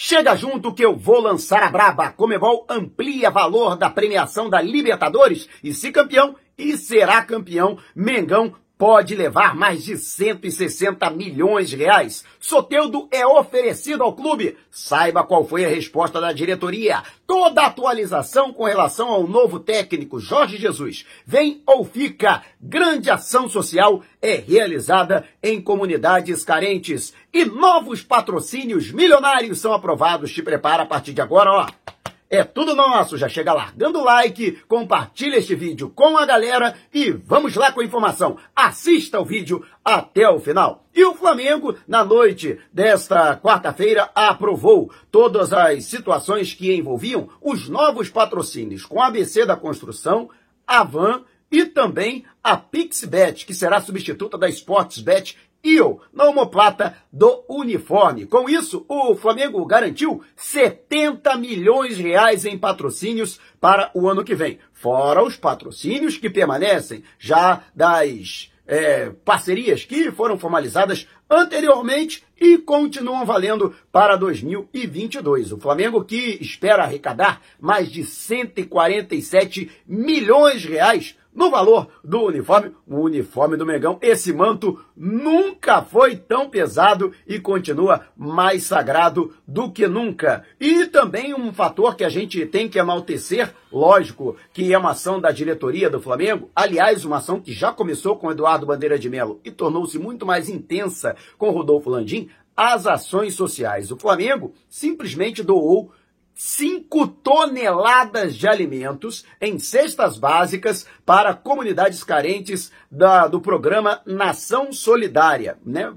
Chega junto que eu vou lançar a braba. Comebol amplia valor da premiação da Libertadores e se campeão e será campeão, Mengão pode levar mais de 160 milhões de reais. Soteudo é oferecido ao clube. Saiba qual foi a resposta da diretoria. Toda atualização com relação ao novo técnico Jorge Jesus vem ou fica. Grande ação social é realizada em comunidades carentes e novos patrocínios milionários são aprovados. Te prepara a partir de agora, ó. É tudo nosso, já chega largando o like, compartilha este vídeo com a galera e vamos lá com a informação. Assista o vídeo até o final. E o Flamengo, na noite desta quarta-feira, aprovou todas as situações que envolviam os novos patrocínios com a ABC da Construção, a Van e também a PixBet, que será substituta da Sportsbet IO na homoplata do uniforme. Com isso, o Flamengo garantiu 70 milhões de reais em patrocínios para o ano que vem. Fora os patrocínios que permanecem já das é, parcerias que foram formalizadas anteriormente e continuam valendo para 2022. O Flamengo que espera arrecadar mais de 147 milhões de reais no valor do uniforme, o uniforme do Mengão, esse manto nunca foi tão pesado e continua mais sagrado do que nunca. E também um fator que a gente tem que enaltecer, lógico, que é uma ação da diretoria do Flamengo, aliás, uma ação que já começou com Eduardo Bandeira de Melo e tornou-se muito mais intensa com Rodolfo Landim, as ações sociais. O Flamengo simplesmente doou 5 toneladas de alimentos em cestas básicas para comunidades carentes da, do programa Nação Solidária. Né?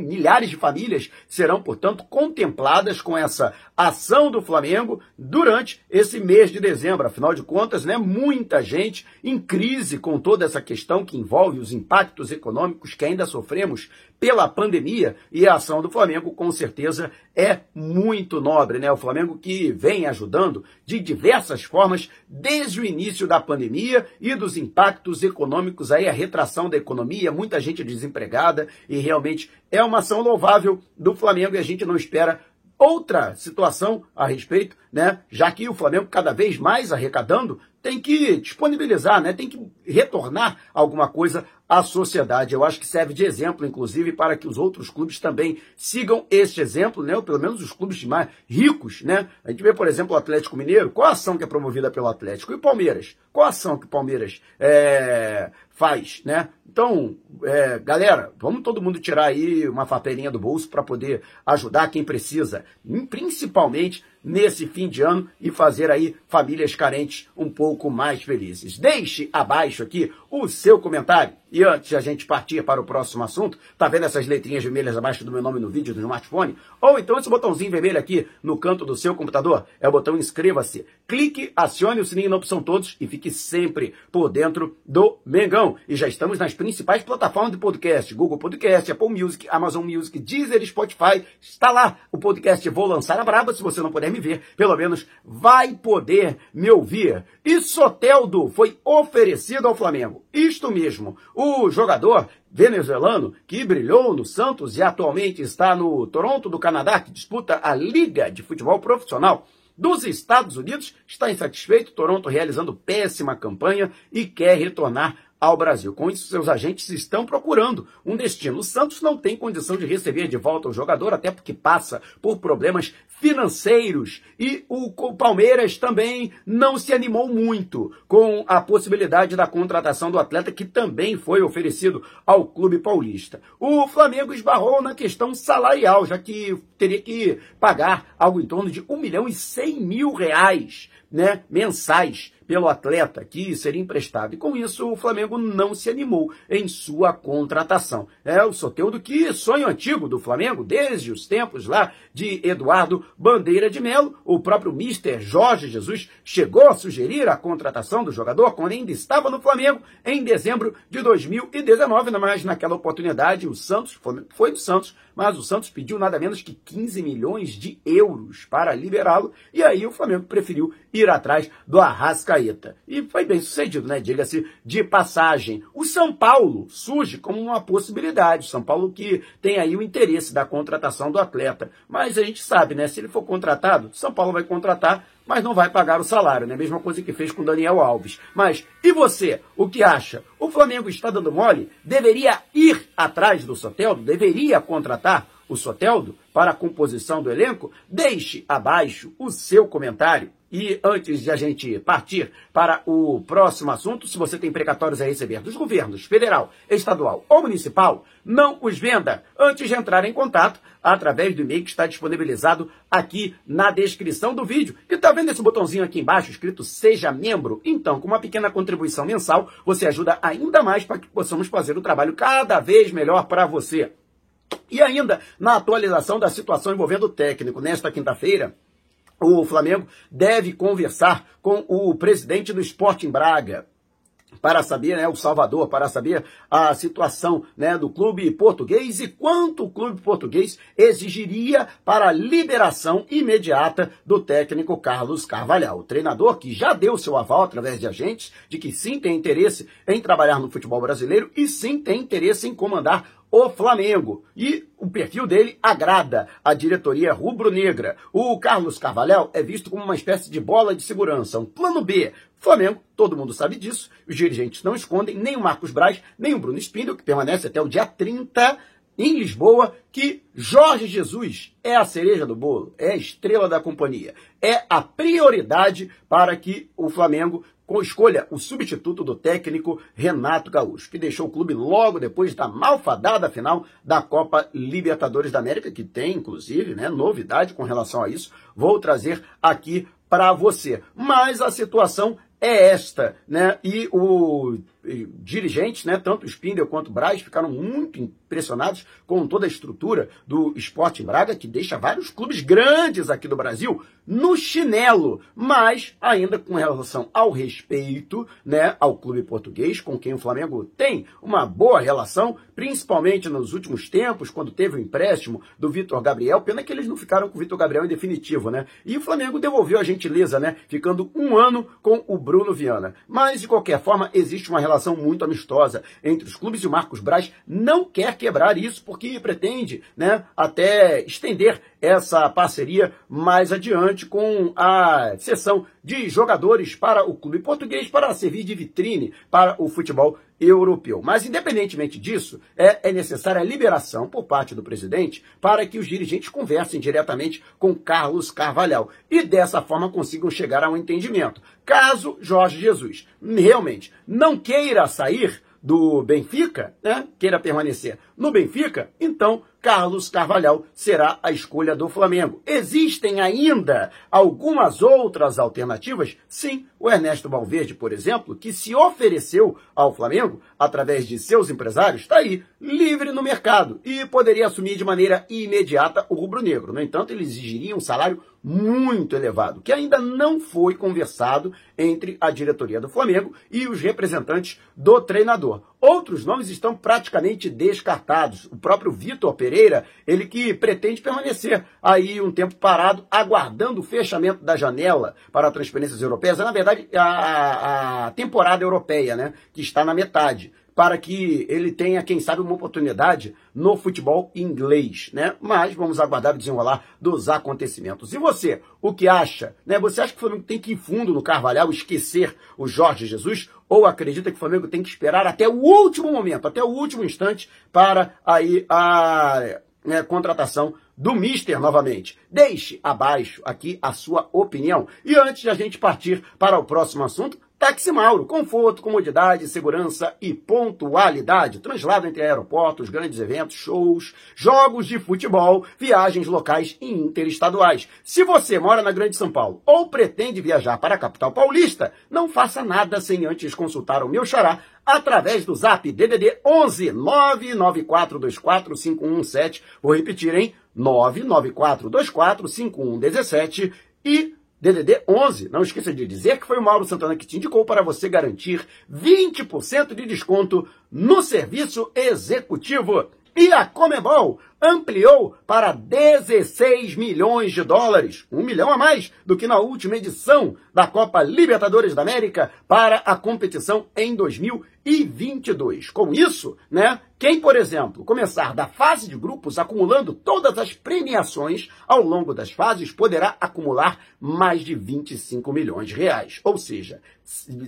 Milhares de famílias serão, portanto, contempladas com essa ação do Flamengo durante esse mês de dezembro. Afinal de contas, né, muita gente em crise com toda essa questão que envolve os impactos econômicos que ainda sofremos pela pandemia e a ação do Flamengo com certeza é muito nobre, né? O Flamengo que vem ajudando de diversas formas desde o início da pandemia e dos impactos econômicos aí a retração da economia, muita gente desempregada e realmente é uma ação louvável do Flamengo e a gente não espera outra situação a respeito, né? Já que o Flamengo cada vez mais arrecadando tem que disponibilizar, né? Tem que retornar alguma coisa à sociedade. Eu acho que serve de exemplo, inclusive, para que os outros clubes também sigam este exemplo, né? Ou pelo menos os clubes mais ricos, né? A gente vê, por exemplo, o Atlético Mineiro. Qual a ação que é promovida pelo Atlético? E o Palmeiras? Qual a ação que o Palmeiras é, faz, né? Então, é, galera, vamos todo mundo tirar aí uma fateirinha do bolso para poder ajudar quem precisa, principalmente nesse fim de ano e fazer aí famílias carentes um pouco mais felizes. Deixe abaixo aqui o seu comentário. E antes de a gente partir para o próximo assunto, tá vendo essas letrinhas vermelhas abaixo do meu nome no vídeo do smartphone? Ou então esse botãozinho vermelho aqui no canto do seu computador? É o botão inscreva-se. Clique, acione o sininho na opção todos e fique sempre por dentro do Mengão. E já estamos nas principais plataformas de podcast: Google Podcast, Apple Music, Amazon Music, Deezer, Spotify. Está lá o podcast Vou Lançar a Braba. Se você não puder me ver, pelo menos vai poder me ouvir. E Soteldo foi oferecido ao Flamengo. Isto mesmo, o jogador venezuelano que brilhou no Santos e atualmente está no Toronto do Canadá, que disputa a Liga de Futebol Profissional dos Estados Unidos, está insatisfeito, Toronto realizando péssima campanha e quer retornar ao Brasil. Com isso, seus agentes estão procurando um destino. O Santos não tem condição de receber de volta o jogador, até porque passa por problemas financeiros. E o Palmeiras também não se animou muito com a possibilidade da contratação do atleta, que também foi oferecido ao clube paulista. O Flamengo esbarrou na questão salarial, já que teria que pagar algo em torno de 1 milhão e 100 mil reais né, mensais pelo atleta que seria emprestado. E com isso o Flamengo não se animou em sua contratação. É o Soteudo que sonho antigo do Flamengo, desde os tempos lá de Eduardo Bandeira de Melo, o próprio Mister Jorge Jesus chegou a sugerir a contratação do jogador quando ainda estava no Flamengo em dezembro de 2019, mas naquela oportunidade o Santos foi do Santos, mas o Santos pediu nada menos que 15 milhões de euros para liberá-lo, e aí o Flamengo preferiu ir atrás do Arrascaeta. E foi bem sucedido, né? Diga-se de passagem. O São Paulo surge como uma possibilidade. São Paulo que tem aí o interesse da contratação do atleta. Mas a gente sabe, né? Se ele for contratado, São Paulo vai contratar mas não vai pagar o salário, né? Mesma coisa que fez com Daniel Alves. Mas e você? O que acha? O Flamengo está dando mole? Deveria ir atrás do Soteldo? Deveria contratar o Soteldo para a composição do elenco? Deixe abaixo o seu comentário. E antes de a gente partir para o próximo assunto, se você tem precatórios a receber dos governos federal, estadual ou municipal, não os venda antes de entrar em contato através do e-mail que está disponibilizado aqui na descrição do vídeo. E tá vendo esse botãozinho aqui embaixo escrito Seja Membro? Então, com uma pequena contribuição mensal, você ajuda ainda mais para que possamos fazer o trabalho cada vez melhor para você. E ainda, na atualização da situação envolvendo o técnico, nesta quinta-feira, o Flamengo deve conversar com o presidente do Sporting Braga para saber, né, o Salvador, para saber a situação, né, do clube português e quanto o clube português exigiria para a liberação imediata do técnico Carlos Carvalhal, o treinador que já deu seu aval através de agentes de que sim tem interesse em trabalhar no futebol brasileiro e sim tem interesse em comandar o Flamengo. E o perfil dele agrada a diretoria rubro-negra. O Carlos Carvalhal é visto como uma espécie de bola de segurança, um plano B. Flamengo, todo mundo sabe disso, os dirigentes não escondem, nem o Marcos Braz, nem o Bruno Spindel, que permanece até o dia 30 em Lisboa, que Jorge Jesus é a cereja do bolo, é a estrela da companhia, é a prioridade para que o Flamengo escolha o substituto do técnico Renato Gaúcho, que deixou o clube logo depois da malfadada final da Copa Libertadores da América, que tem, inclusive, né, novidade com relação a isso. Vou trazer aqui para você. Mas a situação é esta, né? E o dirigentes, né, tanto o Spindel quanto o Braz, ficaram muito impressionados com toda a estrutura do Esporte Braga, que deixa vários clubes grandes aqui do Brasil no chinelo, mas ainda com relação ao respeito, né, ao clube português, com quem o Flamengo tem uma boa relação, principalmente nos últimos tempos, quando teve o empréstimo do Vitor Gabriel, pena que eles não ficaram com o Vitor Gabriel em definitivo, né? E o Flamengo devolveu a gentileza, né, ficando um ano com o Bruno Viana. Mas, de qualquer forma, existe uma relação relação muito amistosa entre os clubes e o Marcos Braz não quer quebrar isso porque pretende, né, até estender essa parceria mais adiante com a cessão de jogadores para o clube português para servir de vitrine para o futebol europeu. Mas, independentemente disso, é, é necessária a liberação por parte do presidente para que os dirigentes conversem diretamente com Carlos Carvalhal e dessa forma consigam chegar a um entendimento. Caso Jorge Jesus realmente não queira sair do Benfica, né, queira permanecer no Benfica, então Carlos Carvalhal será a escolha do Flamengo. Existem ainda algumas outras alternativas? Sim, o Ernesto Valverde, por exemplo, que se ofereceu ao Flamengo através de seus empresários, está aí, livre no mercado e poderia assumir de maneira imediata o rubro-negro. No entanto, ele exigiria um salário muito elevado, que ainda não foi conversado entre a diretoria do Flamengo e os representantes do treinador. Outros nomes estão praticamente descartados. O próprio Vitor Pereira, ele que pretende permanecer aí um tempo parado, aguardando o fechamento da janela para transferências europeias. É, na verdade, a, a temporada europeia, né, que está na metade para que ele tenha, quem sabe, uma oportunidade no futebol inglês, né? Mas vamos aguardar o desenrolar dos acontecimentos. E você, o que acha? Né? Você acha que o Flamengo tem que ir fundo no Carvalhal, esquecer o Jorge Jesus? Ou acredita que o Flamengo tem que esperar até o último momento, até o último instante, para aí a né, contratação do Mister novamente. Deixe abaixo aqui a sua opinião. E antes de a gente partir para o próximo assunto, Táxi Mauro, conforto, comodidade, segurança e pontualidade. Translado entre aeroportos, grandes eventos, shows, jogos de futebol, viagens locais e interestaduais. Se você mora na Grande São Paulo ou pretende viajar para a capital paulista, não faça nada sem antes consultar o meu xará através do zap DDD 11 994245117. Vou repetir, hein? 994245117 e DDD 11. Não esqueça de dizer que foi o Mauro Santana que te indicou para você garantir 20% de desconto no serviço executivo. E a Comebol ampliou para 16 milhões de dólares, um milhão a mais do que na última edição da Copa Libertadores da América para a competição em 2022. Com isso, né, quem, por exemplo, começar da fase de grupos acumulando todas as premiações ao longo das fases poderá acumular mais de 25 milhões de reais, ou seja,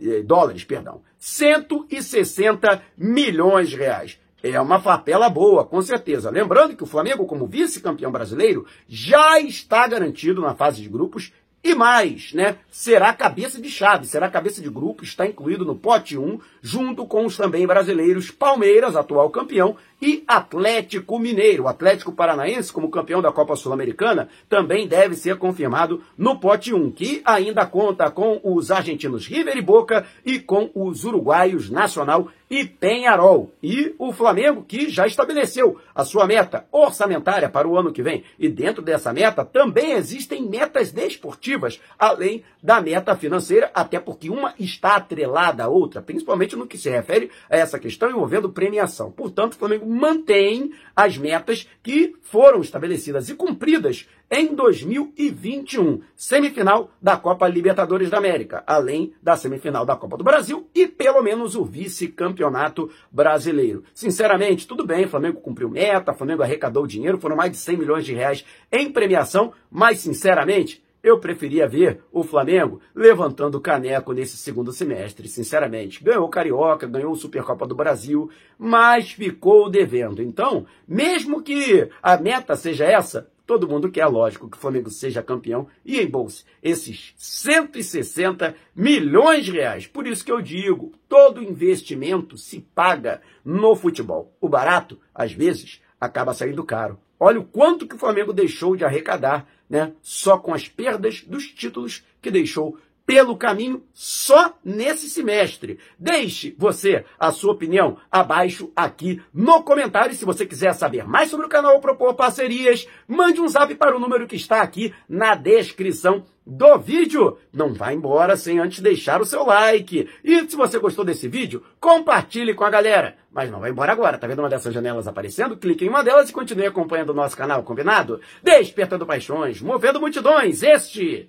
eh, dólares, perdão, 160 milhões de reais. É uma papela boa, com certeza. Lembrando que o Flamengo, como vice-campeão brasileiro, já está garantido na fase de grupos e mais, né? Será cabeça de chave, será cabeça de grupo, está incluído no pote 1, junto com os também brasileiros Palmeiras, atual campeão, e Atlético Mineiro. O Atlético Paranaense, como campeão da Copa Sul-Americana, também deve ser confirmado no pote 1, que ainda conta com os argentinos River e Boca e com os uruguaios Nacional e Penharol. E o Flamengo, que já estabeleceu a sua meta orçamentária para o ano que vem. E dentro dessa meta também existem metas desportivas, além da meta financeira, até porque uma está atrelada à outra, principalmente no que se refere a essa questão envolvendo premiação. Portanto, o Flamengo mantém as metas que foram estabelecidas e cumpridas em 2021, semifinal da Copa Libertadores da América, além da semifinal da Copa do Brasil e pelo menos o vice-campeonato brasileiro. Sinceramente, tudo bem, Flamengo cumpriu meta, Flamengo arrecadou dinheiro, foram mais de 100 milhões de reais em premiação, mas sinceramente, eu preferia ver o Flamengo levantando o caneco nesse segundo semestre, sinceramente. Ganhou o Carioca, ganhou o Supercopa do Brasil, mas ficou devendo. Então, mesmo que a meta seja essa, todo mundo quer, lógico, que o Flamengo seja campeão e embolse esses 160 milhões de reais. Por isso que eu digo, todo investimento se paga no futebol. O barato, às vezes, acaba saindo caro. Olha o quanto que o Flamengo deixou de arrecadar, né? Só com as perdas dos títulos que deixou pelo caminho só nesse semestre. Deixe você a sua opinião abaixo aqui no comentário. Se você quiser saber mais sobre o canal ou propor parcerias, mande um zap para o número que está aqui na descrição do vídeo. Não vá embora sem antes deixar o seu like. E se você gostou desse vídeo, compartilhe com a galera. Mas não vai embora agora, tá vendo uma dessas janelas aparecendo? Clique em uma delas e continue acompanhando o nosso canal, combinado? Despertando paixões, movendo multidões, este